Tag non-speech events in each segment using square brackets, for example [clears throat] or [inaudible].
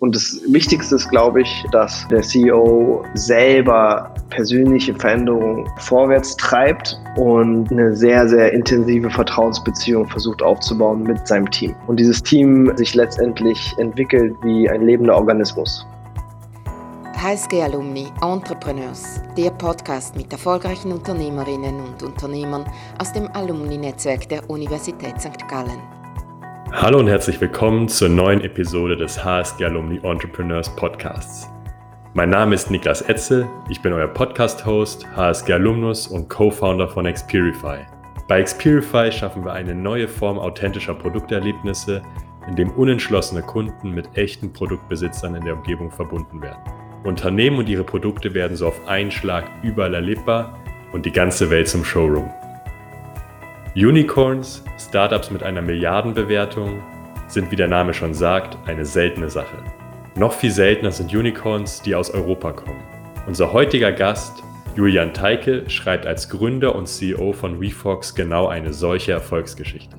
Und das Wichtigste ist, glaube ich, dass der CEO selber persönliche Veränderungen vorwärts treibt und eine sehr, sehr intensive Vertrauensbeziehung versucht aufzubauen mit seinem Team. Und dieses Team sich letztendlich entwickelt wie ein lebender Organismus. HSG Alumni Entrepreneurs, der Podcast mit erfolgreichen Unternehmerinnen und Unternehmern aus dem Alumni-Netzwerk der Universität St. Gallen. Hallo und herzlich willkommen zur neuen Episode des HSG Alumni Entrepreneurs Podcasts. Mein Name ist Niklas Etzel, ich bin euer Podcast-Host, HSG Alumnus und Co-Founder von Xperify. Bei Xperify schaffen wir eine neue Form authentischer Produkterlebnisse, in dem unentschlossene Kunden mit echten Produktbesitzern in der Umgebung verbunden werden. Unternehmen und ihre Produkte werden so auf einen Schlag überall erlebbar und die ganze Welt zum Showroom. Unicorns, Startups mit einer Milliardenbewertung, sind wie der Name schon sagt, eine seltene Sache. Noch viel seltener sind Unicorns, die aus Europa kommen. Unser heutiger Gast, Julian Teike, schreibt als Gründer und CEO von WeFox genau eine solche Erfolgsgeschichte.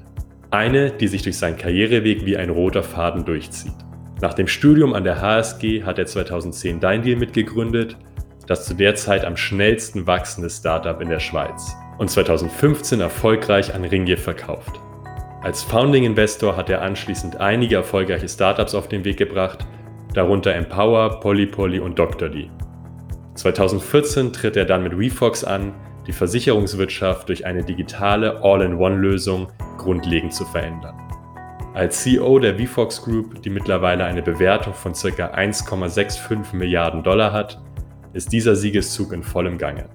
Eine, die sich durch seinen Karriereweg wie ein roter Faden durchzieht. Nach dem Studium an der HSG hat er 2010 Deindeal mitgegründet, das zu der Zeit am schnellsten wachsende Startup in der Schweiz und 2015 erfolgreich an Ringier verkauft. Als Founding Investor hat er anschließend einige erfolgreiche Startups auf den Weg gebracht, darunter Empower, Polypoly und Doctorly. 2014 tritt er dann mit WeFox an, die Versicherungswirtschaft durch eine digitale All-in-One-Lösung grundlegend zu verändern. Als CEO der VFox Group, die mittlerweile eine Bewertung von ca. 1,65 Milliarden Dollar hat, ist dieser Siegeszug in vollem Gange.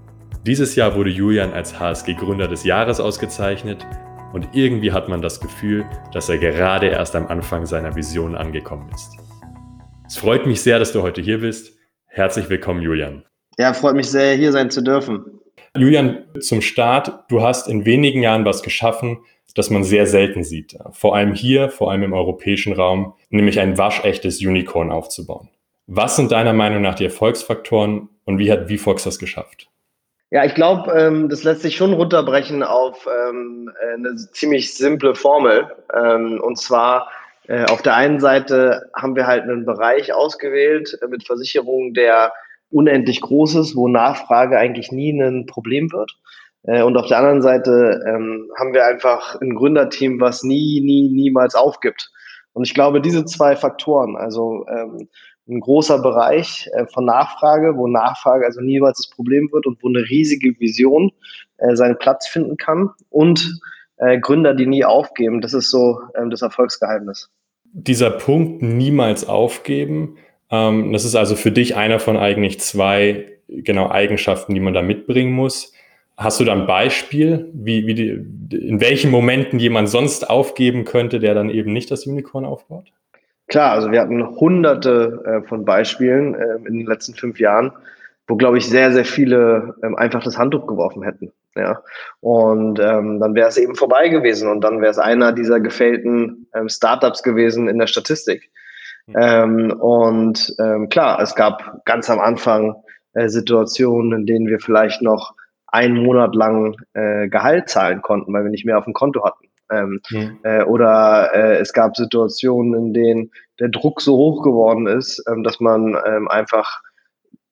Dieses Jahr wurde Julian als HSG Gründer des Jahres ausgezeichnet und irgendwie hat man das Gefühl, dass er gerade erst am Anfang seiner Vision angekommen ist. Es freut mich sehr, dass du heute hier bist. Herzlich willkommen, Julian. Ja, freut mich sehr, hier sein zu dürfen. Julian, zum Start, du hast in wenigen Jahren was geschaffen, das man sehr selten sieht. Vor allem hier, vor allem im europäischen Raum, nämlich ein waschechtes Unicorn aufzubauen. Was sind deiner Meinung nach die Erfolgsfaktoren und wie hat VFox das geschafft? Ja, ich glaube, ähm, das lässt sich schon runterbrechen auf ähm, eine ziemlich simple Formel. Ähm, und zwar äh, auf der einen Seite haben wir halt einen Bereich ausgewählt äh, mit Versicherungen, der unendlich groß ist, wo Nachfrage eigentlich nie ein Problem wird. Äh, und auf der anderen Seite ähm, haben wir einfach ein Gründerteam, was nie, nie, niemals aufgibt. Und ich glaube, diese zwei Faktoren, also ähm, ein großer Bereich äh, von Nachfrage, wo Nachfrage also niemals das Problem wird und wo eine riesige Vision äh, seinen Platz finden kann und äh, Gründer, die nie aufgeben, das ist so ähm, das Erfolgsgeheimnis. Dieser Punkt niemals aufgeben, ähm, das ist also für dich einer von eigentlich zwei genau Eigenschaften, die man da mitbringen muss. Hast du da ein Beispiel, wie, wie die, in welchen Momenten jemand sonst aufgeben könnte, der dann eben nicht das Unicorn aufbaut? Klar, also wir hatten hunderte äh, von Beispielen äh, in den letzten fünf Jahren, wo, glaube ich, sehr, sehr viele ähm, einfach das Handtuch geworfen hätten. Ja. Und ähm, dann wäre es eben vorbei gewesen und dann wäre es einer dieser gefällten ähm, Startups gewesen in der Statistik. Mhm. Und ähm, klar, es gab ganz am Anfang äh, Situationen, in denen wir vielleicht noch einen Monat lang äh, Gehalt zahlen konnten, weil wir nicht mehr auf dem Konto hatten. Ähm, mhm. äh, oder äh, es gab Situationen, in denen der Druck so hoch geworden ist, ähm, dass man ähm, einfach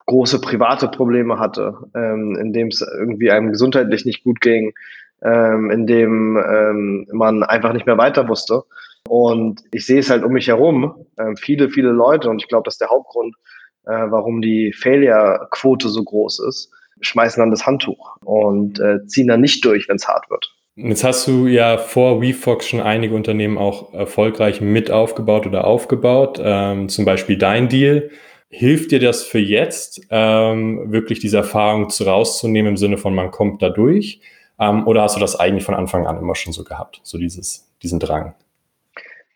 große private Probleme hatte, ähm, in dem es irgendwie einem gesundheitlich nicht gut ging, ähm, in dem ähm, man einfach nicht mehr weiter wusste. Und ich sehe es halt um mich herum, äh, viele, viele Leute, und ich glaube, das ist der Hauptgrund, äh, warum die Failure-Quote so groß ist, schmeißen dann das Handtuch und äh, ziehen dann nicht durch, wenn es hart wird. Jetzt hast du ja vor WeFox schon einige Unternehmen auch erfolgreich mit aufgebaut oder aufgebaut, ähm, zum Beispiel dein Deal. Hilft dir das für jetzt, ähm, wirklich diese Erfahrung zu rauszunehmen im Sinne von, man kommt da durch? Ähm, oder hast du das eigentlich von Anfang an immer schon so gehabt, so dieses, diesen Drang?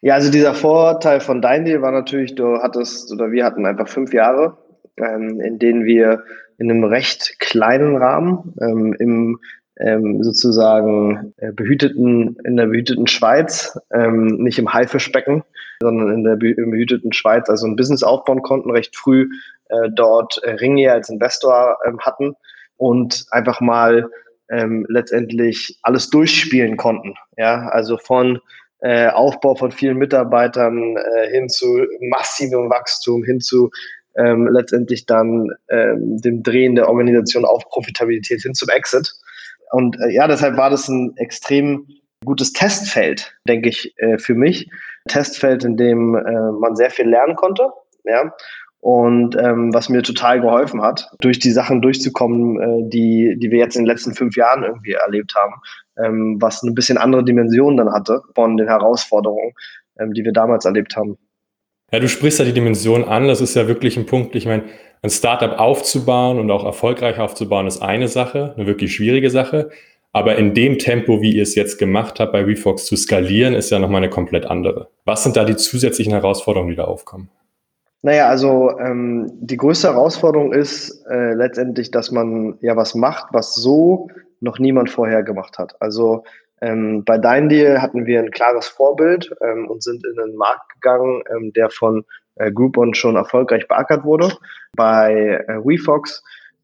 Ja, also dieser Vorteil von dein Deal war natürlich, du hattest oder wir hatten einfach fünf Jahre, ähm, in denen wir in einem recht kleinen Rahmen ähm, im ähm, sozusagen äh, behüteten, in der behüteten Schweiz, ähm, nicht im Haifischbecken, sondern in der behüteten Schweiz, also ein Business aufbauen konnten, recht früh äh, dort äh, Ringier als Investor ähm, hatten und einfach mal ähm, letztendlich alles durchspielen konnten. Ja, also von äh, Aufbau von vielen Mitarbeitern äh, hin zu massivem Wachstum, hin zu ähm, letztendlich dann ähm, dem Drehen der Organisation auf Profitabilität hin zum Exit. Und äh, ja, deshalb war das ein extrem gutes Testfeld, denke ich, äh, für mich. Testfeld, in dem äh, man sehr viel lernen konnte. Ja. Und ähm, was mir total geholfen hat, durch die Sachen durchzukommen, äh, die, die wir jetzt in den letzten fünf Jahren irgendwie erlebt haben, ähm, was eine bisschen andere Dimension dann hatte von den Herausforderungen, ähm, die wir damals erlebt haben. Ja, du sprichst ja die Dimension an. Das ist ja wirklich ein Punkt. Ich meine, ein Startup aufzubauen und auch erfolgreich aufzubauen, ist eine Sache, eine wirklich schwierige Sache. Aber in dem Tempo, wie ihr es jetzt gemacht habt, bei WeFox zu skalieren, ist ja nochmal eine komplett andere. Was sind da die zusätzlichen Herausforderungen, die da aufkommen? Naja, also ähm, die größte Herausforderung ist äh, letztendlich, dass man ja was macht, was so noch niemand vorher gemacht hat. Also ähm, bei Dein Deal hatten wir ein klares Vorbild ähm, und sind in einen Markt gegangen, ähm, der von äh, Groupon schon erfolgreich beackert wurde. Bei äh, WeFox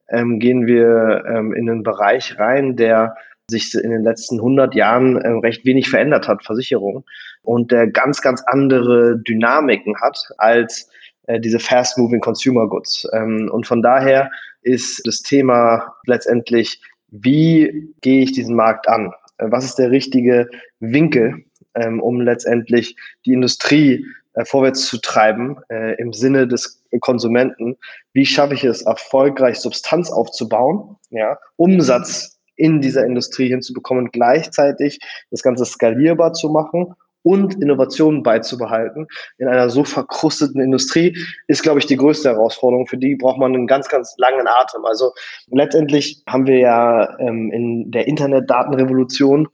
ähm, gehen wir ähm, in einen Bereich rein, der sich in den letzten 100 Jahren äh, recht wenig verändert hat, Versicherung, und der ganz, ganz andere Dynamiken hat als äh, diese fast-moving Consumer Goods. Ähm, und von daher ist das Thema letztendlich, wie gehe ich diesen Markt an? Äh, was ist der richtige Winkel, ähm, um letztendlich die Industrie äh, vorwärts zu treiben äh, im Sinne des Konsumenten? Wie schaffe ich es, erfolgreich Substanz aufzubauen, ja, Umsatz in dieser Industrie hinzubekommen, gleichzeitig das Ganze skalierbar zu machen und Innovationen beizubehalten in einer so verkrusteten Industrie, ist, glaube ich, die größte Herausforderung. Für die braucht man einen ganz, ganz langen Atem. Also letztendlich haben wir ja ähm, in der Internetdatenrevolution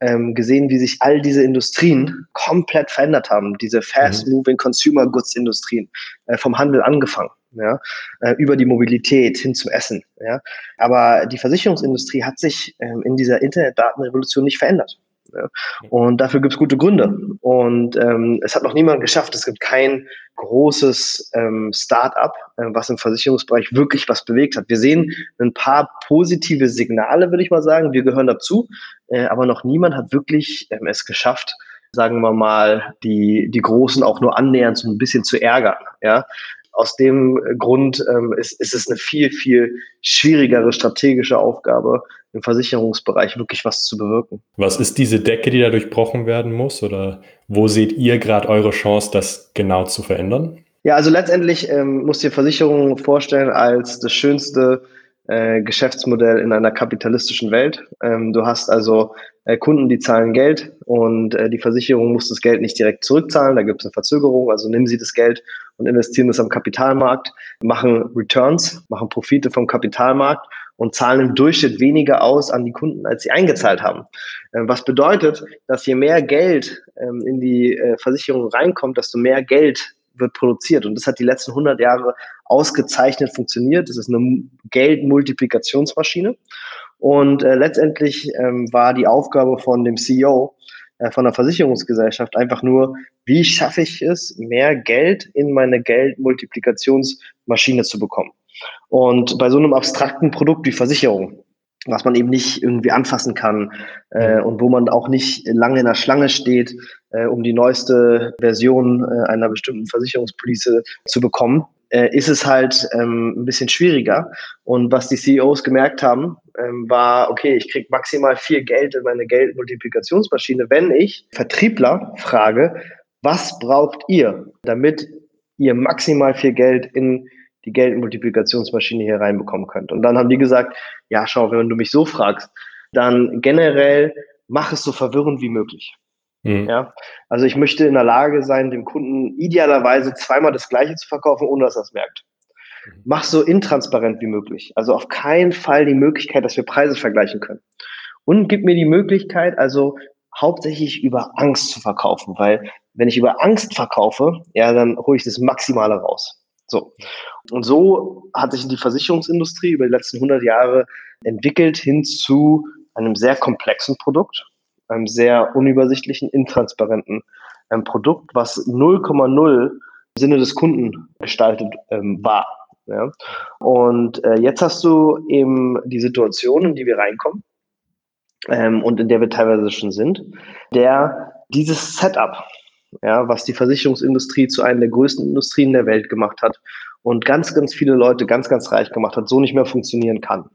ähm, gesehen, wie sich all diese Industrien komplett verändert haben. Diese fast-moving Consumer Goods Industrien, äh, vom Handel angefangen. Ja, äh, über die Mobilität hin zum Essen. Ja. Aber die Versicherungsindustrie hat sich ähm, in dieser Internetdatenrevolution nicht verändert. Ja. Und dafür gibt es gute Gründe. Und ähm, es hat noch niemand geschafft. Es gibt kein großes ähm, Start-up, äh, was im Versicherungsbereich wirklich was bewegt hat. Wir sehen ein paar positive Signale, würde ich mal sagen. Wir gehören dazu. Äh, aber noch niemand hat wirklich ähm, es geschafft, sagen wir mal, die, die Großen auch nur annähernd so ein bisschen zu ärgern. Ja? Aus dem Grund ähm, ist, ist es eine viel, viel schwierigere strategische Aufgabe, im Versicherungsbereich wirklich was zu bewirken. Was ist diese Decke, die da durchbrochen werden muss? Oder wo seht ihr gerade eure Chance, das genau zu verändern? Ja, also letztendlich ähm, muss dir Versicherungen vorstellen als das schönste äh, Geschäftsmodell in einer kapitalistischen Welt. Ähm, du hast also äh, Kunden, die zahlen Geld und äh, die Versicherung muss das Geld nicht direkt zurückzahlen, da gibt es eine Verzögerung, also nehmen sie das Geld und investieren es am Kapitalmarkt, machen Returns, machen Profite vom Kapitalmarkt und zahlen im Durchschnitt weniger aus an die Kunden, als sie eingezahlt haben. Ähm, was bedeutet, dass je mehr Geld ähm, in die äh, Versicherung reinkommt, desto mehr Geld wird produziert. Und das hat die letzten 100 Jahre ausgezeichnet funktioniert. Das ist eine Geldmultiplikationsmaschine. Und äh, letztendlich ähm, war die Aufgabe von dem CEO, von der Versicherungsgesellschaft einfach nur, wie schaffe ich es, mehr Geld in meine Geldmultiplikationsmaschine zu bekommen. Und bei so einem abstrakten Produkt wie Versicherung, was man eben nicht irgendwie anfassen kann äh, mhm. und wo man auch nicht lange in der Schlange steht, äh, um die neueste Version äh, einer bestimmten Versicherungspolice zu bekommen, äh, ist es halt ähm, ein bisschen schwieriger. Und was die CEOs gemerkt haben, ähm, war, okay, ich kriege maximal viel Geld in meine Geldmultiplikationsmaschine, wenn ich Vertriebler frage, was braucht ihr, damit ihr maximal viel Geld in die Geldmultiplikationsmaschine hier reinbekommen könnt. Und dann haben die gesagt, ja, schau, wenn du mich so fragst, dann generell mach es so verwirrend wie möglich. Mhm. Ja, also ich möchte in der Lage sein, dem Kunden idealerweise zweimal das Gleiche zu verkaufen, ohne dass er es merkt. Mhm. Mach so intransparent wie möglich. Also auf keinen Fall die Möglichkeit, dass wir Preise vergleichen können. Und gib mir die Möglichkeit, also hauptsächlich über Angst zu verkaufen, weil wenn ich über Angst verkaufe, ja, dann hole ich das Maximale raus. So. Und so hat sich die Versicherungsindustrie über die letzten 100 Jahre entwickelt hin zu einem sehr komplexen Produkt, einem sehr unübersichtlichen, intransparenten ähm, Produkt, was 0,0 im Sinne des Kunden gestaltet ähm, war. Ja. Und äh, jetzt hast du eben die Situation, in die wir reinkommen ähm, und in der wir teilweise schon sind, der dieses Setup, ja, was die Versicherungsindustrie zu einer der größten Industrien der Welt gemacht hat und ganz, ganz viele Leute ganz, ganz reich gemacht hat, so nicht mehr funktionieren kann.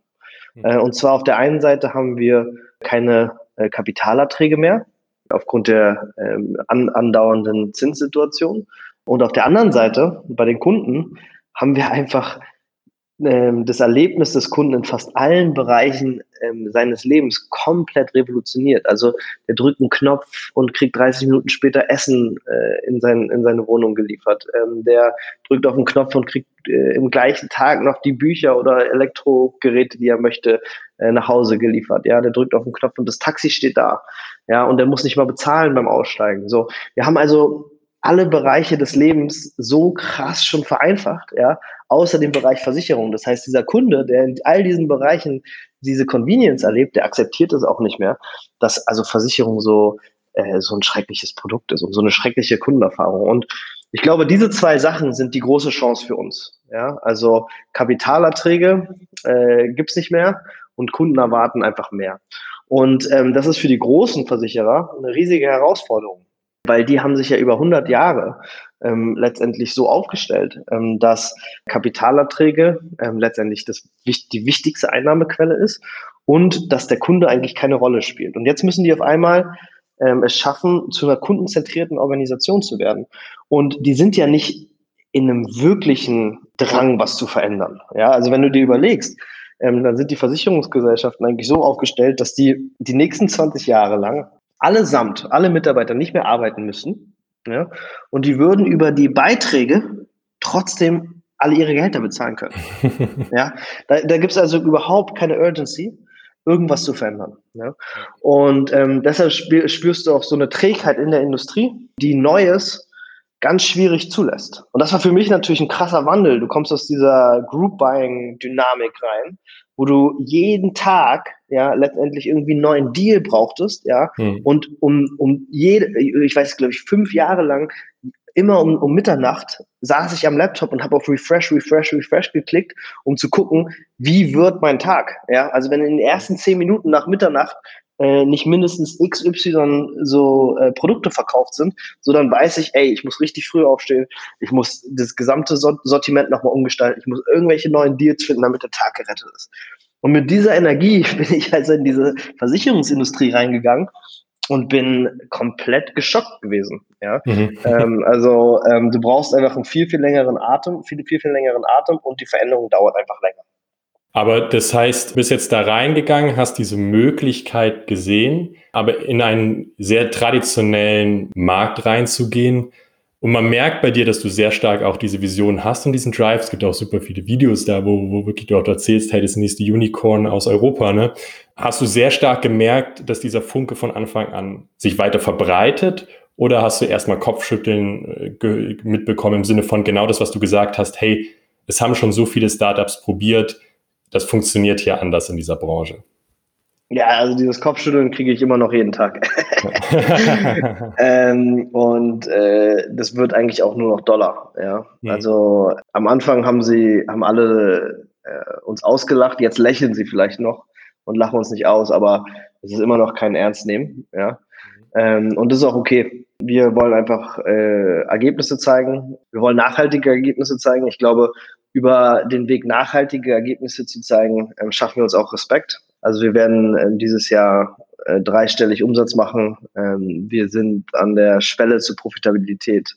Mhm. Und zwar auf der einen Seite haben wir keine äh, Kapitalerträge mehr aufgrund der ähm, an, andauernden Zinssituation. Und auf der anderen Seite, bei den Kunden, haben wir einfach ähm, das Erlebnis des Kunden in fast allen Bereichen ähm, seines Lebens komplett revolutioniert. Also der drückt einen Knopf und kriegt 30 Minuten später Essen äh, in, sein, in seine Wohnung geliefert. Ähm, der drückt auf einen Knopf und kriegt äh, im gleichen Tag noch die Bücher oder Elektrogeräte, die er möchte, äh, nach Hause geliefert. Ja, der drückt auf den Knopf und das Taxi steht da. Ja, und der muss nicht mal bezahlen beim Aussteigen. So, wir haben also alle Bereiche des Lebens so krass schon vereinfacht, ja, außer dem Bereich Versicherung. Das heißt, dieser Kunde, der in all diesen Bereichen diese Convenience erlebt, der akzeptiert es auch nicht mehr, dass also Versicherung so, äh, so ein schreckliches Produkt ist und so eine schreckliche Kundenerfahrung. Und ich glaube, diese zwei Sachen sind die große Chance für uns. Ja, also Kapitalerträge äh, gibt nicht mehr und Kunden erwarten einfach mehr. Und ähm, das ist für die großen Versicherer eine riesige Herausforderung weil die haben sich ja über 100 Jahre ähm, letztendlich so aufgestellt, ähm, dass Kapitalerträge ähm, letztendlich das, die wichtigste Einnahmequelle ist und dass der Kunde eigentlich keine Rolle spielt. Und jetzt müssen die auf einmal ähm, es schaffen, zu einer kundenzentrierten Organisation zu werden. Und die sind ja nicht in einem wirklichen Drang, was zu verändern. Ja, also wenn du dir überlegst, ähm, dann sind die Versicherungsgesellschaften eigentlich so aufgestellt, dass die die nächsten 20 Jahre lang allesamt, alle Mitarbeiter nicht mehr arbeiten müssen. Ja, und die würden über die Beiträge trotzdem alle ihre Gehälter bezahlen können. [laughs] ja, da, da gibt es also überhaupt keine Urgency, irgendwas zu verändern. Ja? Und ähm, deshalb spürst du auch so eine Trägheit in der Industrie, die Neues ganz schwierig zulässt. Und das war für mich natürlich ein krasser Wandel. Du kommst aus dieser Group-Buying-Dynamik rein, wo du jeden Tag ja letztendlich irgendwie einen neuen Deal brauchtest, ja, hm. und um, um jede, ich weiß, glaube ich, fünf Jahre lang immer um, um Mitternacht saß ich am Laptop und habe auf Refresh, Refresh, Refresh geklickt, um zu gucken, wie wird mein Tag. Ja, also wenn in den ersten zehn Minuten nach Mitternacht äh, nicht mindestens XY so äh, Produkte verkauft sind, so dann weiß ich, ey, ich muss richtig früh aufstehen, ich muss das gesamte Sortiment nochmal umgestalten, ich muss irgendwelche neuen Deals finden, damit der Tag gerettet ist. Und mit dieser Energie [laughs] bin ich also in diese Versicherungsindustrie reingegangen und bin komplett geschockt gewesen. Ja? Mhm. [laughs] Ähm, also ähm, du brauchst einfach einen viel, viel längeren Atem, viel, viel, viel längeren Atem und die Veränderung dauert einfach länger. Aber das heißt, du bist jetzt da reingegangen, hast diese Möglichkeit gesehen, aber in einen sehr traditionellen Markt reinzugehen, und man merkt bei dir, dass du sehr stark auch diese Vision hast und diesen Drive. Es gibt auch super viele Videos da, wo, wo wirklich du auch erzählst, hey, das nächste Unicorn aus Europa, ne? Hast du sehr stark gemerkt, dass dieser Funke von Anfang an sich weiter verbreitet? Oder hast du erstmal Kopfschütteln äh, mitbekommen im Sinne von genau das, was du gesagt hast, hey, es haben schon so viele Startups probiert, das funktioniert hier anders in dieser Branche? Ja, also dieses Kopfschütteln kriege ich immer noch jeden Tag. [laughs] [laughs] ähm, und äh, das wird eigentlich auch nur noch Dollar. Ja? Mhm. Also am Anfang haben sie, haben alle äh, uns ausgelacht, jetzt lächeln sie vielleicht noch und lachen uns nicht aus, aber es ist immer noch kein Ernst nehmen. Ja? Mhm. Ähm, und das ist auch okay. Wir wollen einfach äh, Ergebnisse zeigen. Wir wollen nachhaltige Ergebnisse zeigen. Ich glaube, über den Weg nachhaltige Ergebnisse zu zeigen, äh, schaffen wir uns auch Respekt. Also wir werden äh, dieses Jahr äh, dreistellig Umsatz machen. Ähm, wir sind an der Schwelle zur Profitabilität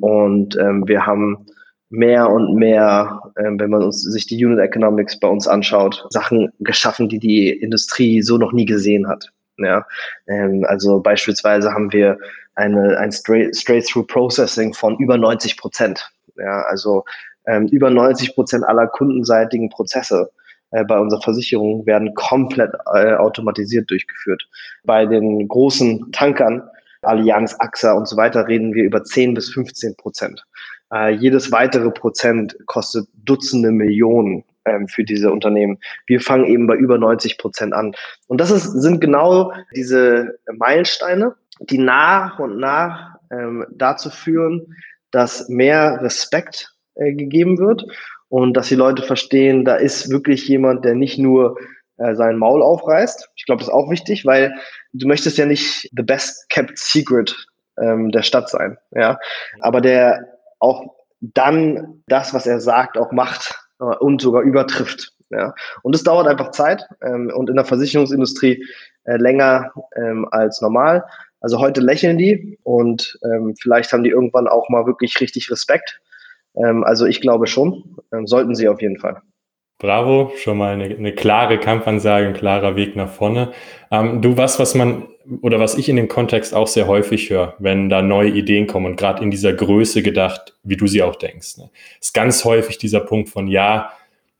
und ähm, wir haben mehr und mehr, ähm, wenn man uns, sich die Unit Economics bei uns anschaut, Sachen geschaffen, die die Industrie so noch nie gesehen hat. Ja, ähm, also beispielsweise haben wir eine, ein Straight-Through Processing von über 90 Prozent. Ja, also ähm, über 90 Prozent aller kundenseitigen Prozesse äh, bei unserer Versicherung werden komplett äh, automatisiert durchgeführt. Bei den großen Tankern, Allianz, AXA und so weiter, reden wir über 10 bis 15 Prozent. Äh, jedes weitere Prozent kostet Dutzende Millionen ähm, für diese Unternehmen. Wir fangen eben bei über 90 Prozent an. Und das ist, sind genau diese Meilensteine, die nach und nach ähm, dazu führen, dass mehr Respekt äh, gegeben wird und dass die Leute verstehen, da ist wirklich jemand, der nicht nur äh, sein Maul aufreißt. Ich glaube, das ist auch wichtig, weil du möchtest ja nicht the best kept secret ähm, der Stadt sein, ja, aber der auch dann das, was er sagt, auch macht äh, und sogar übertrifft. Ja. Und es dauert einfach Zeit ähm, und in der Versicherungsindustrie äh, länger ähm, als normal. Also heute lächeln die und ähm, vielleicht haben die irgendwann auch mal wirklich richtig Respekt. Ähm, also ich glaube schon, ähm, sollten sie auf jeden Fall. Bravo, schon mal eine, eine klare Kampfansage, ein klarer Weg nach vorne. Ähm, du, was, was man oder was ich in dem Kontext auch sehr häufig höre, wenn da neue Ideen kommen und gerade in dieser Größe gedacht, wie du sie auch denkst, ne, ist ganz häufig dieser Punkt von ja,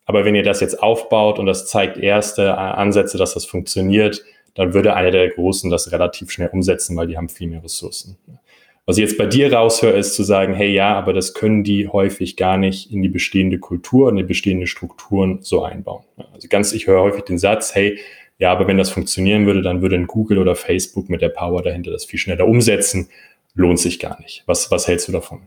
aber wenn ihr das jetzt aufbaut und das zeigt erste Ansätze, dass das funktioniert, dann würde einer der Großen das relativ schnell umsetzen, weil die haben viel mehr Ressourcen. Was ich jetzt bei dir raushöre, ist zu sagen, hey ja, aber das können die häufig gar nicht in die bestehende Kultur, in die bestehenden Strukturen so einbauen. Also ganz, ich höre häufig den Satz, hey, ja, aber wenn das funktionieren würde, dann würde ein Google oder Facebook mit der Power dahinter das viel schneller umsetzen. Lohnt sich gar nicht. Was, was hältst du davon?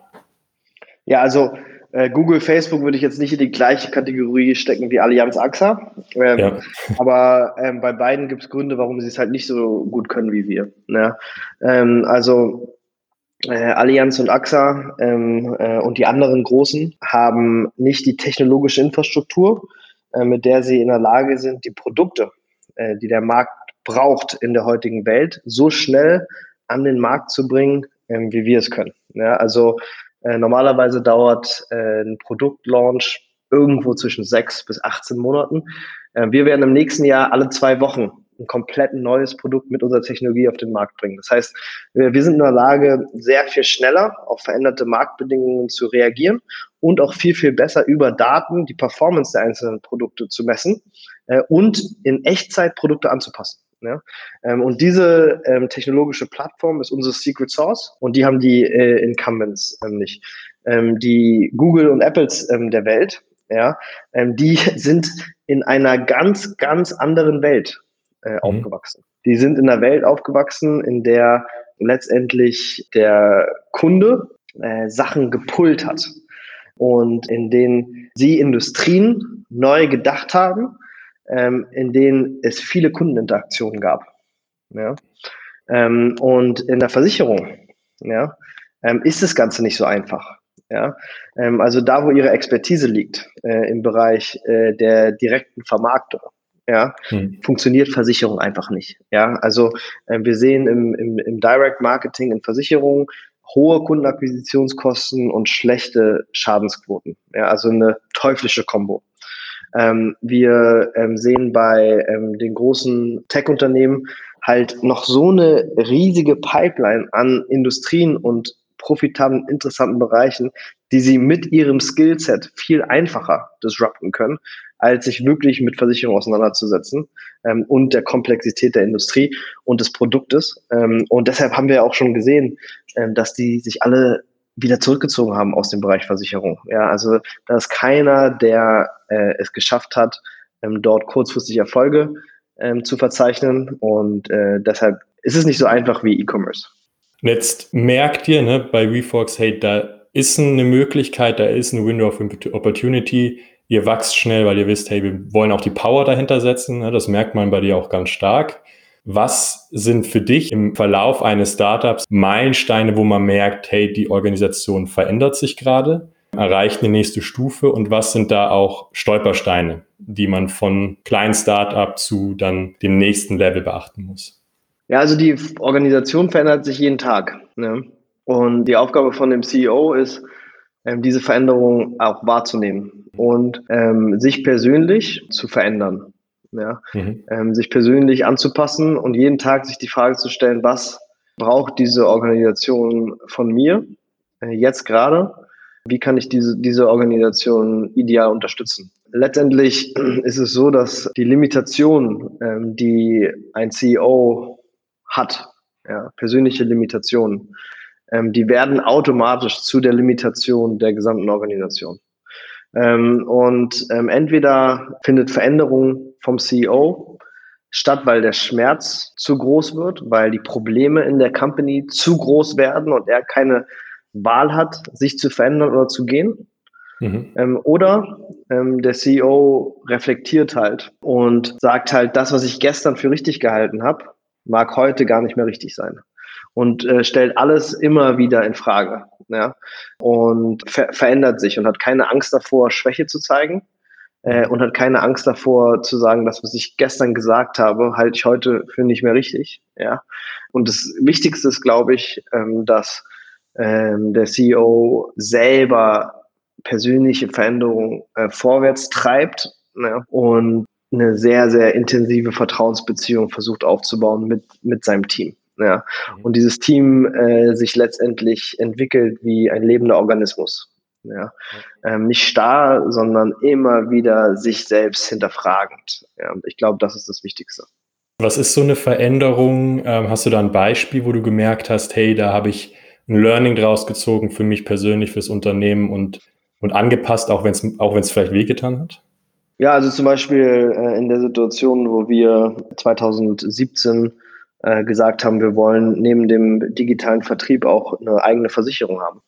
Ja, also äh, Google, Facebook würde ich jetzt nicht in die gleiche Kategorie stecken wie Allianz AXA. Ähm, ja. [laughs] Aber ähm, bei beiden gibt es Gründe, warum sie es halt nicht so gut können wie wir. Ne? Ähm, also äh, Allianz und AXA ähm, äh, und die anderen Großen haben nicht die technologische Infrastruktur, äh, mit der sie in der Lage sind, die Produkte, äh, die der Markt braucht in der heutigen Welt, so schnell an den Markt zu bringen, ähm, wie wir es können. Ja, also äh, normalerweise dauert ein Produktlaunch irgendwo zwischen sechs bis 18 Monaten. Wir werden im nächsten Jahr alle zwei Wochen ein komplett neues Produkt mit unserer Technologie auf den Markt bringen. Das heißt, wir, sind in der Lage, sehr viel schneller auf veränderte Marktbedingungen zu reagieren und auch viel, viel besser über Daten die Performance der einzelnen Produkte zu messen äh, und in Echtzeit Produkte anzupassen. Ja? Ähm, und diese ähm, technologische Plattform ist unsere Secret Source und die haben die äh, Incumbents ähm, nicht. Ähm, die Google und Apples ähm, der Welt, ja, die [laughs] sind in einer ganz, ganz anderen Welt äh, mhm. aufgewachsen. Die sind in einer Welt aufgewachsen, in der letztendlich der Kunde äh, Sachen gepullt hat und in denen sie Industrien neu gedacht haben ähm, in denen es viele Kundeninteraktionen gab. Ja? Ähm, und in der Versicherung ja, ähm, ist das Ganze nicht so einfach. Ja? Ähm, also da, wo ihre Expertise liegt, äh, im Bereich äh, der direkten Vermarktung, ja, hm. funktioniert Versicherung einfach nicht. Ja, also äh, wir sehen im, im, im Direct Marketing in Versicherungen hohe Kundenakquisitionskosten und schlechte Schadensquoten. Ja, also eine teuflische Kombo. Ähm, wir ähm, sehen bei ähm, den großen Tech-Unternehmen halt noch so eine riesige Pipeline an Industrien und profitablen, interessanten Bereichen, die sie mit ihrem Skillset viel einfacher disrupten können, als sich wirklich mit Versicherungen auseinanderzusetzen ähm, und der Komplexität der Industrie und des Produktes. Ähm, und deshalb haben wir auch schon gesehen, ähm, dass die sich alle wieder zurückgezogen haben aus dem Bereich Versicherung. Ja, also da ist keiner, der äh, es geschafft hat, ähm, dort kurzfristig Erfolge ähm, zu verzeichnen. Und äh, deshalb ist es nicht so einfach wie E-Commerce. Jetzt merkt ihr ne, bei WeFox, hey, da ist eine Möglichkeit, da ist ein Window of Opportunity. Ihr wächst schnell, weil ihr wisst, hey, wir wollen auch die Power dahinter setzen. Ne, das merkt man bei dir auch ganz stark. Was sind für dich im Verlauf eines Startups Meilensteine, wo man merkt, hey, die Organisation verändert sich gerade, erreicht eine nächste Stufe und was sind da auch Stolpersteine, die man von kleinen Startup zu dann dem nächsten Level beachten muss? Ja, also die Organisation verändert sich jeden Tag. Ne? Und die Aufgabe von dem CEO ist, ähm, diese Veränderung auch wahrzunehmen und ähm, sich persönlich zu verändern ja, mhm. ähm, sich persönlich anzupassen und jeden Tag sich die Frage zu stellen, was braucht diese Organisation von mir äh, jetzt gerade? Wie kann ich diese, diese Organisation ideal unterstützen? Letztendlich [clears throat] ist es so, dass die Limitation, ähm, die ein CEO hat, ja, persönliche Limitationen, ähm, die werden automatisch zu der Limitation der gesamten Organisation. Ähm, und ähm, entweder findet Veränderung vom CEO statt, weil der Schmerz zu groß wird, weil die Probleme in der Company zu groß werden und er keine Wahl hat, sich zu verändern oder zu gehen. Mhm. Ähm, oder ähm, der CEO reflektiert halt und sagt halt, das, was ich gestern für richtig gehalten habe, mag heute gar nicht mehr richtig sein. Und äh, stellt alles immer wieder in Frage. Ja? Und ver verändert sich und hat keine Angst davor, Schwäche zu zeigen. Äh, und hat keine Angst davor zu sagen, das, was ich gestern gesagt habe, halte ich heute für nicht mehr richtig. Ja. Und das Wichtigste ist, glaube ich, ähm, dass ähm, der CEO selber persönliche Veränderungen äh, vorwärts treibt ne, und eine sehr, sehr intensive Vertrauensbeziehung versucht aufzubauen mit, mit seinem Team. Ja. Mhm. Und dieses Team äh, sich letztendlich entwickelt wie ein lebender Organismus. Ja. Ähm, nicht starr, sondern immer wieder sich selbst hinterfragend. Ja. Und ich glaube, das ist das Wichtigste. Was ist so eine Veränderung? Ähm, hast du da ein Beispiel, wo du gemerkt hast, hey, da habe ich ein Learning draus gezogen für mich persönlich, fürs Unternehmen und, und angepasst, auch wenn es auch vielleicht wehgetan hat? Ja, also zum Beispiel äh, in der Situation, wo wir 2017 äh, gesagt haben, wir wollen neben dem digitalen Vertrieb auch eine eigene Versicherung haben.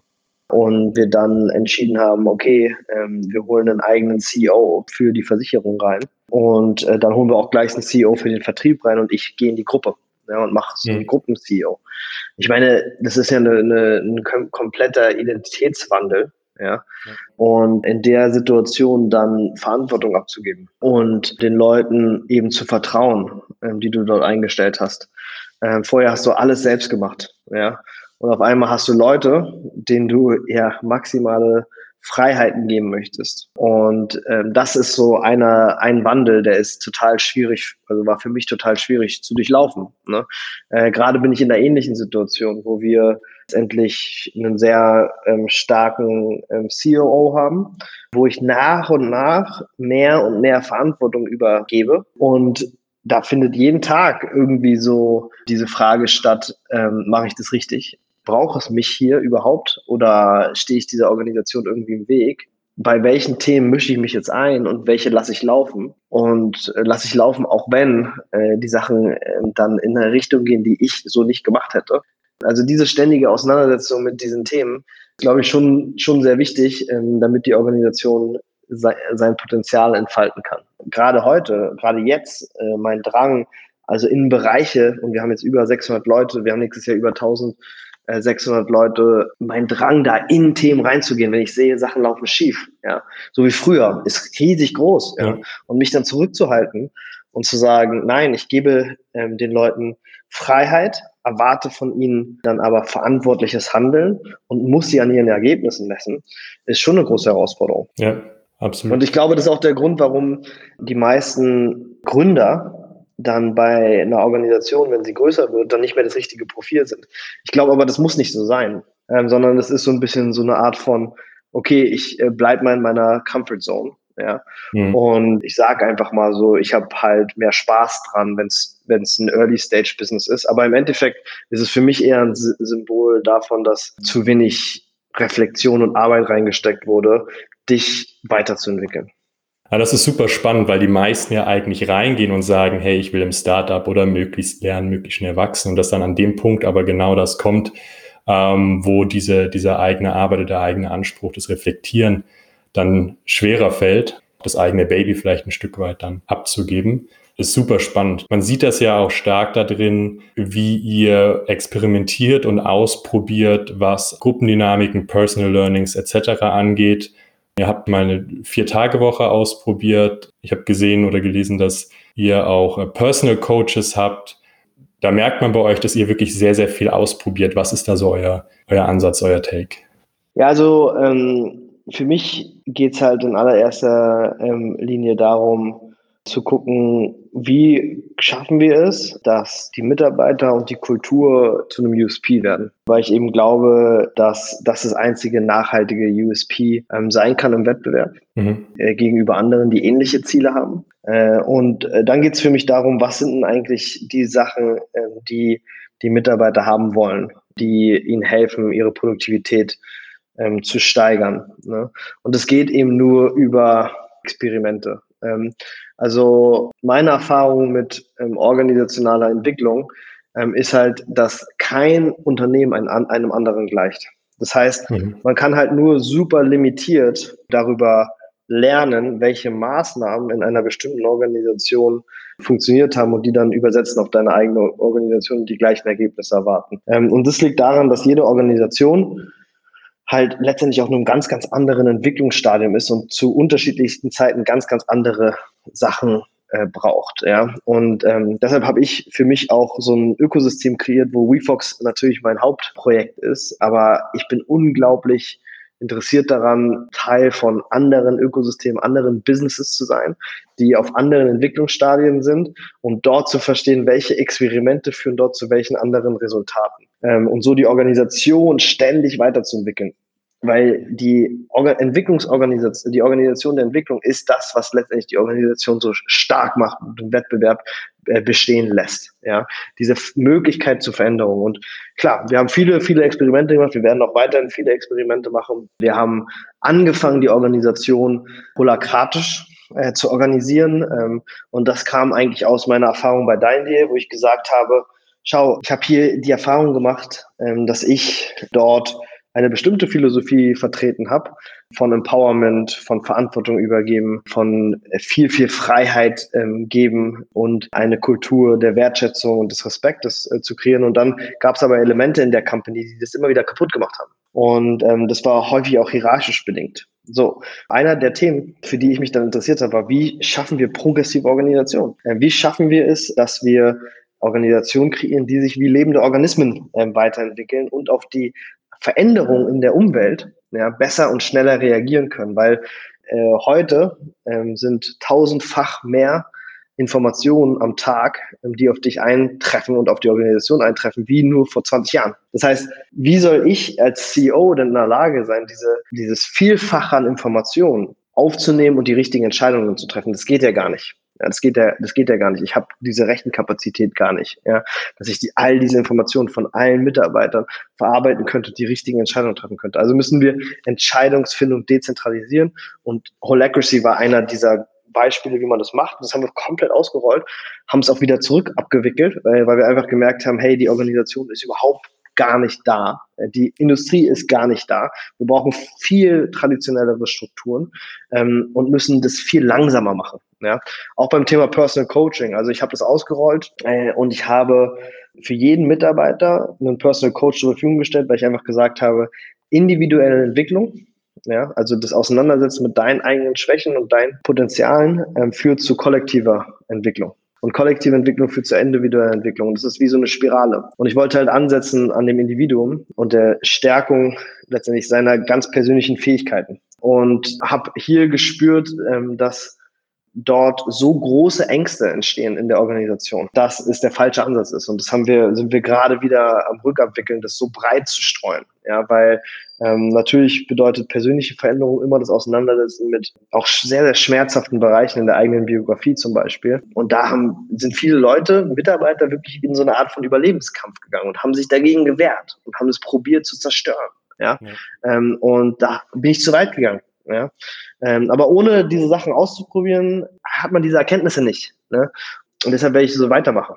Und wir dann entschieden haben, okay, ähm, wir holen einen eigenen CEO für die Versicherung rein. Und äh, dann holen wir auch gleich einen CEO für den Vertrieb rein und ich gehe in die Gruppe ja, und mache so einen mhm. Gruppen-CEO. Ich meine, das ist ja eine, eine, ein kompletter Identitätswandel. Ja? Und in der Situation dann Verantwortung abzugeben und den Leuten eben zu vertrauen, ähm, die du dort eingestellt hast. Ähm, vorher hast du alles selbst gemacht, ja. Und auf einmal hast du Leute, denen du ja maximale Freiheiten geben möchtest. Und ähm, das ist so einer, ein Wandel, der ist total schwierig, also war für mich total schwierig zu durchlaufen. Ne? Äh, Gerade bin ich in einer ähnlichen Situation, wo wir letztendlich einen sehr ähm, starken ähm, CEO haben, wo ich nach und nach mehr und mehr Verantwortung übergebe. Und da findet jeden Tag irgendwie so diese Frage statt, ähm, mache ich das richtig? Braucht es mich hier überhaupt oder stehe ich dieser Organisation irgendwie im Weg? Bei welchen Themen mische ich mich jetzt ein und welche lasse ich laufen? Und äh, lasse ich laufen, auch wenn äh, die Sachen äh, dann in eine Richtung gehen, die ich so nicht gemacht hätte. Also diese ständige Auseinandersetzung mit diesen Themen, glaube ich, schon, schon sehr wichtig, ähm, damit die Organisation sein, Potenzial entfalten kann. Gerade heute, gerade jetzt, äh, mein Drang, also in Bereiche, und wir haben jetzt über 600 Leute, wir haben nächstes Jahr über 1000 600 äh, Leute, mein Drang da in Themen reinzugehen, wenn ich sehe, Sachen laufen schief, ja, so wie früher, ist riesig groß, ja. und mich dann zurückzuhalten und zu sagen, nein, ich gebe ähm, den Leuten Freiheit, erwarte von ihnen dann aber verantwortliches Handeln und muss sie an ihren Ergebnissen messen, ist schon eine große Herausforderung. Ja, absolut. Und ich glaube, das ist auch der Grund, warum die meisten Gründer dann bei einer Organisation, wenn sie größer wird, dann nicht mehr das richtige Profil sind. Ich glaube aber, das muss nicht so sein, ähm, sondern das ist so ein bisschen so eine Art von, okay, ich äh, bleibe mal in meiner Comfort Zone. Ja. Mhm. Und ich sage einfach mal so, ich habe halt mehr Spaß dran, wenn es ein Early-Stage-Business ist. Aber im Endeffekt ist es für mich eher ein Symbol davon, dass zu wenig Reflexion und Arbeit reingesteckt wurde, dich weiterzuentwickeln. Ja, das ist super spannend, weil die meisten ja eigentlich reingehen und sagen, hey, ich will im Startup oder möglichst lernen, möglichst schnell wachsen und dass dann an dem Punkt aber genau das kommt, ähm, wo diese, diese eigene Arbeit oder der eigene Anspruch, das Reflektieren dann schwerer fällt, das eigene Baby vielleicht ein Stück weit dann abzugeben ist super spannend. Man sieht das ja auch stark da drin, wie ihr experimentiert und ausprobiert, was Gruppendynamiken, Personal Learnings etc. angeht. Ihr habt mal eine Vier-Tage-Woche ausprobiert. Ich habe gesehen oder gelesen, dass ihr auch äh, Personal Coaches habt. Da merkt man bei euch, dass ihr wirklich sehr, sehr viel ausprobiert. Was ist da so euer, euer Ansatz, euer Take? Ja, also ähm, für mich geht es halt in allererster ähm, Linie darum, zu gucken, wie schaffen wir es, dass die Mitarbeiter und die Kultur zu einem USP werden. Weil ich eben glaube, dass das das einzige nachhaltige USP ähm, sein kann im Wettbewerb mhm. äh, gegenüber anderen, die ähnliche Ziele haben. Äh, und äh, dann geht es für mich darum, was sind denn eigentlich die Sachen, ähm, die die Mitarbeiter haben wollen, die ihnen helfen, ihre Produktivität ähm, zu steigern. Ne? Und es geht eben nur über Experimente. Ähm, also meine Erfahrung mit ähm, organisationaler Entwicklung ähm, ist halt, dass kein Unternehmen ein, einem anderen gleicht. Das heißt, mhm. man kann halt nur super limitiert darüber lernen, welche Maßnahmen in einer bestimmten Organisation funktioniert haben und die dann übersetzen auf deine eigene Organisation und die gleichen Ergebnisse erwarten. Ähm, und das liegt daran, dass jede Organisation halt letztendlich auch nur einem ganz, ganz anderen Entwicklungsstadium ist und zu unterschiedlichsten Zeiten ganz, ganz andere Sachen äh, braucht. Ja? Und ähm, deshalb habe ich für mich auch so ein Ökosystem kreiert, wo WeFox natürlich mein Hauptprojekt ist, aber ich bin unglaublich interessiert daran, Teil von anderen Ökosystemen, anderen Businesses zu sein, die auf anderen Entwicklungsstadien sind und dort zu verstehen, welche Experimente führen dort zu welchen anderen Resultaten. Ähm, und so die Organisation ständig weiterzuentwickeln weil die Organ Entwicklungsorganisation, die Organisation der Entwicklung ist das, was letztendlich die Organisation so stark macht und den Wettbewerb äh, bestehen lässt. Ja, diese Möglichkeit zur Veränderung. Und klar, wir haben viele, viele Experimente gemacht. Wir werden auch weiterhin viele Experimente machen. Wir haben angefangen, die Organisation holakratisch äh, zu organisieren. Ähm, und das kam eigentlich aus meiner Erfahrung bei Dein.de, wo ich gesagt habe, schau, ich habe hier die Erfahrung gemacht, ähm, dass ich dort eine bestimmte Philosophie vertreten habe, von Empowerment, von Verantwortung übergeben, von viel, viel Freiheit ähm, geben und eine Kultur der Wertschätzung und des Respektes äh, zu kreieren. Und dann gab es aber Elemente in der Company, die das immer wieder kaputt gemacht haben. Und ähm, das war häufig auch hierarchisch bedingt. So, einer der Themen, für die ich mich dann interessiert habe, war, wie schaffen wir progressive Organisation? Äh, wie schaffen wir es, dass wir Organisationen kreieren, die sich wie lebende Organismen äh, weiterentwickeln und auf die Veränderungen in der Umwelt ja, besser und schneller reagieren können, weil äh, heute ähm, sind tausendfach mehr Informationen am Tag, ähm, die auf dich eintreffen und auf die Organisation eintreffen, wie nur vor 20 Jahren. Das heißt, wie soll ich als CEO denn in der Lage sein, diese, dieses Vielfach an Informationen aufzunehmen und die richtigen Entscheidungen zu treffen? Das geht ja gar nicht. Das geht ja, das geht ja gar nicht. Ich habe diese Rechenkapazität gar nicht, ja, dass ich die, all diese Informationen von allen Mitarbeitern verarbeiten könnte, die richtigen Entscheidungen treffen könnte. Also müssen wir Entscheidungsfindung dezentralisieren und Holacracy war einer dieser Beispiele, wie man das macht. Das haben wir komplett ausgerollt, haben es auch wieder zurück abgewickelt, weil, weil wir einfach gemerkt haben, hey, die Organisation ist überhaupt gar nicht da. Die Industrie ist gar nicht da. Wir brauchen viel traditionellere Strukturen ähm, und müssen das viel langsamer machen. Ja? Auch beim Thema Personal Coaching. Also ich habe das ausgerollt äh, und ich habe für jeden Mitarbeiter einen Personal Coach zur Verfügung gestellt, weil ich einfach gesagt habe, individuelle Entwicklung, ja, also das Auseinandersetzen mit deinen eigenen Schwächen und deinen Potenzialen ähm, führt zu kollektiver Entwicklung. Und kollektive Entwicklung führt zur individuellen Entwicklung. Das ist wie so eine Spirale. Und ich wollte halt ansetzen an dem Individuum und der Stärkung letztendlich seiner ganz persönlichen Fähigkeiten. Und habe hier gespürt, ähm, dass dort so große Ängste entstehen in der Organisation, dass es der falsche Ansatz ist. Und das haben wir, sind wir gerade wieder am Rückabwickeln, das so breit zu streuen. Ja, weil ähm, natürlich bedeutet persönliche Veränderung immer das Auseinandersetzen mit auch sehr, sehr schmerzhaften Bereichen in der eigenen Biografie zum Beispiel. Und da haben, sind viele Leute, Mitarbeiter wirklich in so eine Art von Überlebenskampf gegangen und haben sich dagegen gewehrt und haben es probiert zu zerstören. Ja, ja. Ähm, und da bin ich zu weit gegangen. Ja? Ähm, aber ohne diese Sachen auszuprobieren, hat man diese Erkenntnisse nicht. Ne? Und deshalb werde ich so weitermachen.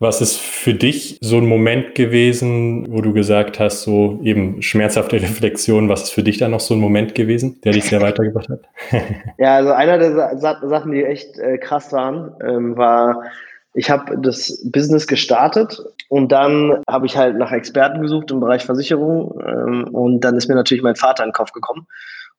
Was ist für dich so ein Moment gewesen, wo du gesagt hast, so eben schmerzhafte Reflexion, was ist für dich dann noch so ein Moment gewesen, der dich sehr weitergebracht hat? [laughs] ja, also einer der Sa Sachen, die echt äh, krass waren, ähm, war, ich habe das Business gestartet und dann habe ich halt nach Experten gesucht im Bereich Versicherung ähm, und dann ist mir natürlich mein Vater in den Kopf gekommen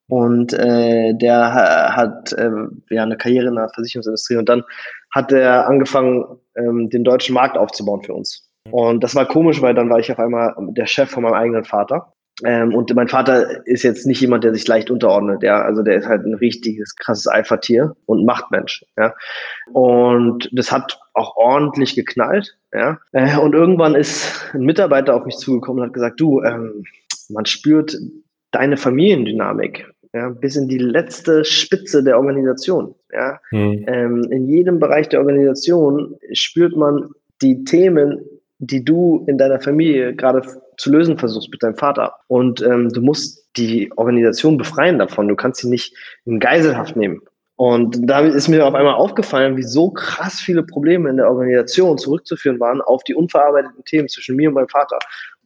und äh, der hat äh, ja eine Karriere in der Versicherungsindustrie und dann hat er angefangen, ähm, den deutschen Markt aufzubauen für uns. Und das war komisch, weil dann war ich auf einmal der Chef von meinem eigenen Vater. Ähm, und mein Vater ist jetzt nicht jemand, der sich leicht unterordnet, ja. Also der ist halt ein richtiges, krasses Eifertier und Machtmensch, ja. Und das hat auch ordentlich geknallt, ja. Äh, und irgendwann ist ein Mitarbeiter auf mich zugekommen und hat gesagt, du, ähm, man spürt deine Familiendynamik ja, bis in die letzte Spitze der Organisation. Ja. Mhm. Ähm, in jedem Bereich der Organisation spürt man die Themen, die du in deiner Familie gerade zu lösen versuchst mit deinem Vater. Und ähm, du musst die Organisation befreien davon. Du kannst sie nicht in Geiselhaft nehmen. Und da ist mir auf einmal aufgefallen, wie so krass viele Probleme in der Organisation zurückzuführen waren auf die unverarbeiteten Themen zwischen mir und meinem Vater.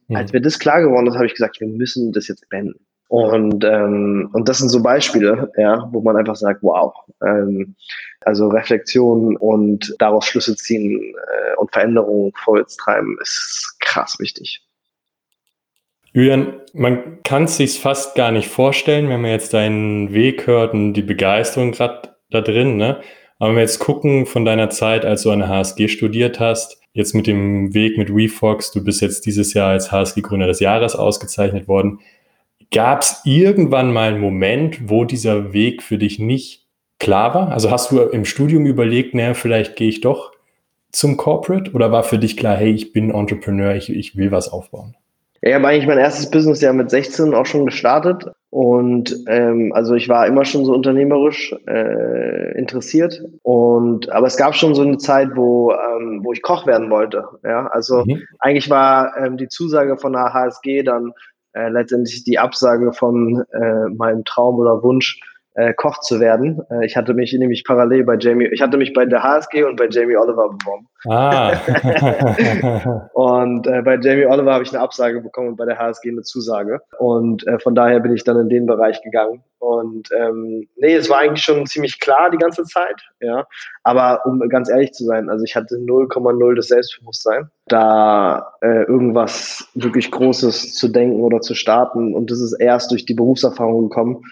mhm. als mir das klar geworden ist, habe ich gesagt, wir müssen das jetzt beenden. Und, ähm, und das sind so Beispiele, ja, wo man einfach sagt, wow. Ähm, also Reflexion und daraus Schlüsse ziehen äh, und Veränderungen vorwärts treiben ist krass wichtig. Julian, man kann es sich fast gar nicht vorstellen, wenn man jetzt deinen Weg hört und die Begeisterung gerade da drin, ne? Aber wenn wir jetzt gucken von deiner Zeit, als du an der HSG studiert hast, jetzt mit dem Weg mit WeFox, du bist jetzt dieses Jahr als HSG-Gründer des Jahres ausgezeichnet worden. Gab es irgendwann mal einen Moment, wo dieser Weg für dich nicht klar war? Also hast du im Studium überlegt, naja, vielleicht gehe ich doch zum Corporate oder war für dich klar, hey, ich bin Entrepreneur, ich, ich will was aufbauen? Ich habe eigentlich mein erstes Business ja mit 16 auch schon gestartet und ähm, also ich war immer schon so unternehmerisch äh, interessiert und aber es gab schon so eine Zeit, wo ähm, wo ich Koch werden wollte. Ja, also mhm. eigentlich war ähm, die Zusage von der HSG dann äh, letztendlich die Absage von äh, meinem Traum oder Wunsch äh, Koch zu werden. Äh, ich hatte mich nämlich parallel bei Jamie, ich hatte mich bei der HSG und bei Jamie Oliver beworben. Ah. [laughs] und äh, bei Jamie Oliver habe ich eine Absage bekommen und bei der HSG eine Zusage. Und äh, von daher bin ich dann in den Bereich gegangen. Und ähm, nee, es war eigentlich schon ziemlich klar die ganze Zeit, ja. Aber um ganz ehrlich zu sein, also ich hatte 0,0 das Selbstbewusstsein, da äh, irgendwas wirklich Großes zu denken oder zu starten. Und das ist erst durch die Berufserfahrung gekommen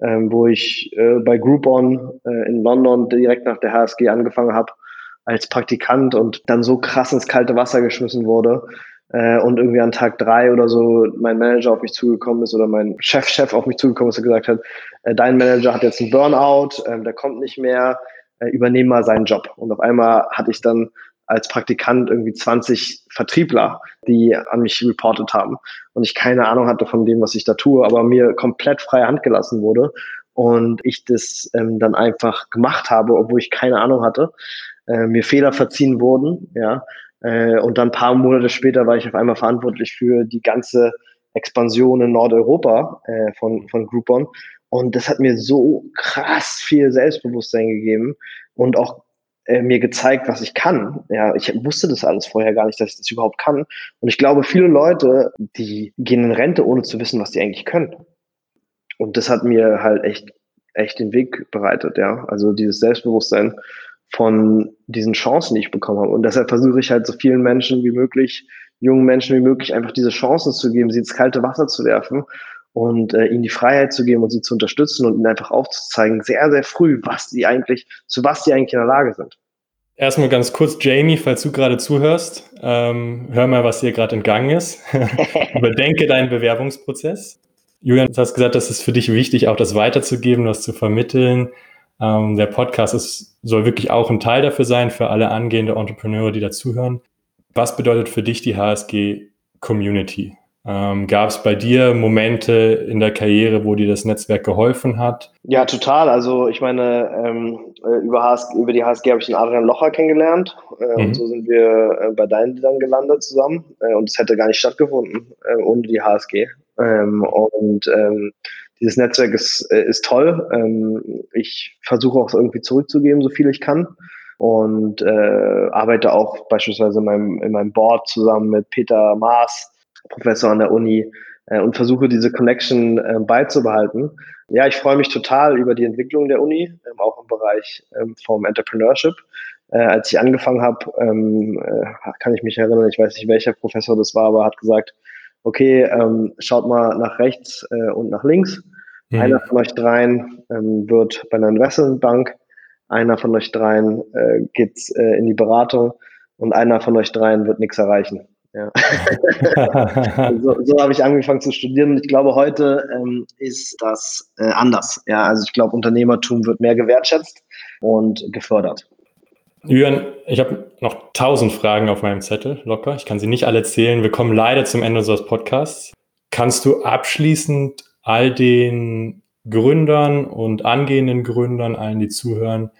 ähm, wo ich äh, bei Groupon äh, in London direkt nach der HSG angefangen habe als Praktikant und dann so krass ins kalte Wasser geschmissen wurde äh, und irgendwie an Tag drei oder so mein Manager auf mich zugekommen ist oder mein Chef-Chef auf mich zugekommen ist und gesagt hat, äh, dein Manager hat jetzt einen Burnout, äh, der kommt nicht mehr, äh, übernehm mal seinen Job. Und auf einmal hatte ich dann als Praktikant irgendwie 20 Vertriebler, die an mich reportet haben und ich keine Ahnung hatte von dem, was ich da tue, aber mir komplett freie Hand gelassen wurde und ich das ähm, dann einfach gemacht habe, obwohl ich keine Ahnung hatte, äh, mir Fehler verziehen wurden, ja, äh, und dann paar Monate später war ich auf einmal verantwortlich für die ganze Expansion in Nordeuropa äh, von, von Groupon und das hat mir so krass viel Selbstbewusstsein gegeben und auch äh, mir gezeigt, was ich kann. Ja, ich wusste das alles vorher gar nicht, dass ich das überhaupt kann. Und ich glaube, viele Leute, die gehen in Rente, ohne zu wissen, was die eigentlich können. Und das hat mir halt echt, echt den Weg bereitet, ja. Also dieses Selbstbewusstsein von diesen Chancen, die ich bekommen habe. Und deshalb versuche ich halt so vielen Menschen wie möglich, jungen Menschen wie möglich, einfach diese Chancen zu geben, sie ins kalte Wasser zu werfen und äh, ihnen die Freiheit zu geben und sie zu unterstützen und ihnen einfach aufzuzeigen, sehr, sehr früh, was die eigentlich, zu was die eigentlich in der Lage sind. Erstmal ganz kurz, Jamie, falls du gerade zuhörst, ähm, hör mal, was dir gerade entgangen ist. [laughs] Überdenke deinen Bewerbungsprozess. Julian, du hast gesagt, das ist für dich wichtig, auch das weiterzugeben, das zu vermitteln. Ähm, der Podcast ist, soll wirklich auch ein Teil dafür sein, für alle angehende Entrepreneure, die dazuhören. Was bedeutet für dich die HSG Community? Ähm, Gab es bei dir Momente in der Karriere, wo dir das Netzwerk geholfen hat? Ja, total. Also ich meine, ähm, äh, über, HSG, über die HSG habe ich den Adrian Locher kennengelernt äh, mhm. und so sind wir äh, bei deinen dann gelandet zusammen äh, und es hätte gar nicht stattgefunden äh, ohne die HSG. Ähm, und ähm, dieses Netzwerk ist, äh, ist toll. Ähm, ich versuche auch irgendwie zurückzugeben, so viel ich kann und arbeite auch beispielsweise in meinem, in meinem Board zusammen mit Peter Maas, Professor an der Uni äh, und versuche diese Connection äh, beizubehalten. Ja, ich freue mich total über die Entwicklung der Uni, ähm, auch im Bereich ähm, vom Entrepreneurship. Äh, als ich angefangen habe, ähm, äh, kann ich mich erinnern, ich weiß nicht, welcher Professor das war, aber hat gesagt, okay, ähm, schaut mal nach rechts äh, und nach links. Mhm. Einer von euch dreien ähm, wird bei einer Investmentbank, einer von euch dreien äh, geht äh, in die Beratung und einer von euch dreien wird nichts erreichen. Ja. [laughs] [laughs] so, so habe ich angefangen zu studieren und ich glaube, heute ähm, ist das äh, anders. Ja, also ich glaube, Unternehmertum wird mehr gewertschätzt und gefördert. Jürgen, ich habe noch tausend Fragen auf meinem Zettel, locker. Ich kann sie nicht alle zählen. Wir kommen leider zum Ende unseres Podcasts. Kannst du abschließend all den Gründern und angehenden Gründern, allen, die zuhören,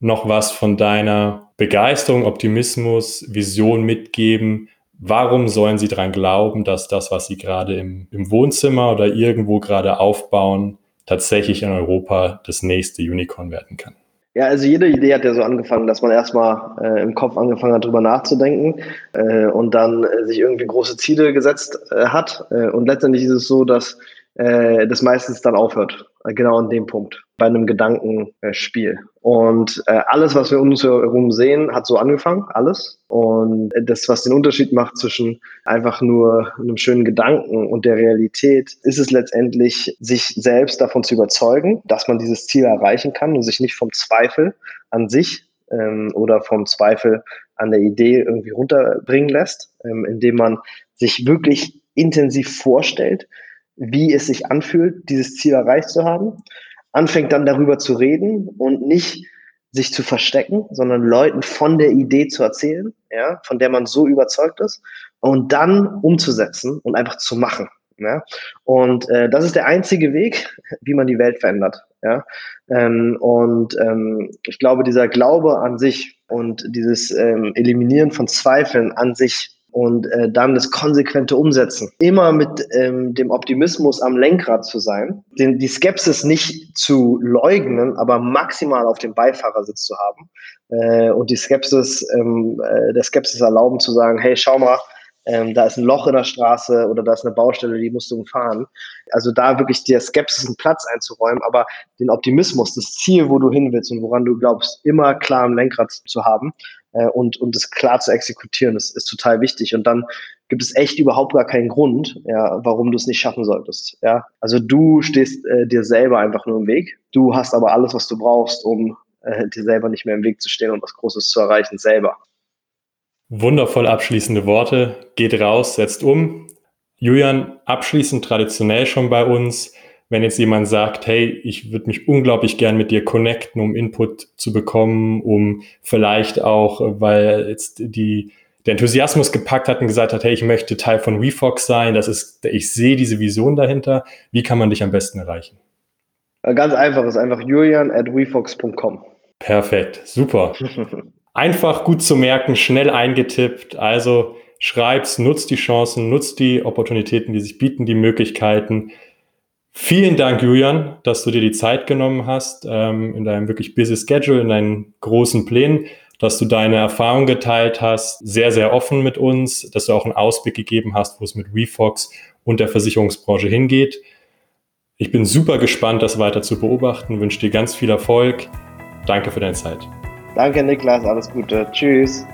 noch was von deiner Begeisterung, Optimismus, Vision mitgeben, Warum sollen sie daran glauben, dass das, was sie gerade im, im Wohnzimmer oder irgendwo gerade aufbauen, tatsächlich in Europa das nächste Unicorn werden kann? Ja, also jede Idee hat ja so angefangen, dass man erstmal äh, im Kopf angefangen hat, drüber nachzudenken äh, und dann äh, sich irgendwie große Ziele gesetzt äh, hat. Äh, und letztendlich ist es so, dass äh, das meistens dann aufhört. Äh, genau an dem Punkt, bei einem Gedankenspiel. Und äh, alles, was wir um uns herum sehen, hat so angefangen, alles. Und das, was den Unterschied macht zwischen einfach nur einem schönen Gedanken und der Realität, ist es letztendlich, sich selbst davon zu überzeugen, dass man dieses Ziel erreichen kann und sich nicht vom Zweifel an sich ähm, oder vom Zweifel an der Idee irgendwie runterbringen lässt, ähm, indem man sich wirklich intensiv vorstellt, wie es sich anfühlt, dieses Ziel erreicht zu haben, anfängt dann darüber zu reden und nicht sich zu verstecken, sondern Leuten von der Idee zu erzählen, ja, von der man so überzeugt ist, und dann umzusetzen und einfach zu machen. Ja? Und äh, das ist der einzige Weg, wie man die Welt verändert. Ja? Ähm, und ähm, ich glaube, dieser Glaube an sich und dieses ähm, Eliminieren von Zweifeln an sich und äh, dann das konsequente Umsetzen. Immer mit ähm, dem Optimismus am Lenkrad zu sein, den, die Skepsis nicht zu leugnen, aber maximal auf dem Beifahrersitz zu haben äh, und die Skepsis, ähm, äh, der Skepsis erlauben zu sagen, hey, schau mal, ähm, da ist ein Loch in der Straße oder da ist eine Baustelle, die musst du umfahren. Also da wirklich der Skepsis einen Platz einzuräumen, aber den Optimismus, das Ziel, wo du hin willst und woran du glaubst, immer klar am Lenkrad zu haben äh, und, und das klar zu exekutieren, das ist total wichtig. Und dann gibt es echt überhaupt gar keinen Grund, ja, warum du es nicht schaffen solltest. Ja, also du stehst äh, dir selber einfach nur im Weg. Du hast aber alles, was du brauchst, um äh, dir selber nicht mehr im Weg zu stehen und was Großes zu erreichen, selber. Wundervoll abschließende Worte. Geht raus, setzt um. Julian, abschließend traditionell schon bei uns, wenn jetzt jemand sagt, hey, ich würde mich unglaublich gern mit dir connecten, um Input zu bekommen, um vielleicht auch, weil jetzt die, der Enthusiasmus gepackt hat und gesagt hat, hey, ich möchte Teil von WeFox sein, das ist, ich sehe diese Vision dahinter. Wie kann man dich am besten erreichen? Ganz einfach, ist einfach julian at wefox.com. Perfekt, super. [laughs] einfach gut zu merken, schnell eingetippt. Also schreib's, nutzt die Chancen, nutzt die Opportunitäten, die sich bieten, die Möglichkeiten. Vielen Dank, Julian, dass du dir die Zeit genommen hast ähm, in deinem wirklich busy Schedule, in deinen großen Plänen, dass du deine Erfahrung geteilt hast, sehr, sehr offen mit uns, dass du auch einen Ausblick gegeben hast, wo es mit WeFox und der Versicherungsbranche hingeht. Ich bin super gespannt, das weiter zu beobachten, wünsche dir ganz viel Erfolg. Danke für deine Zeit. Danke, Niklas. Alles Gute. Tschüss.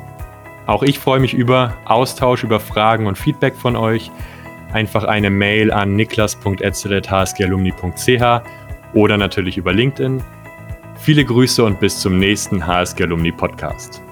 Auch ich freue mich über Austausch, über Fragen und Feedback von euch. Einfach eine Mail an niklas.etzelet.hsgalumni.ch oder natürlich über LinkedIn. Viele Grüße und bis zum nächsten HSG Alumni Podcast.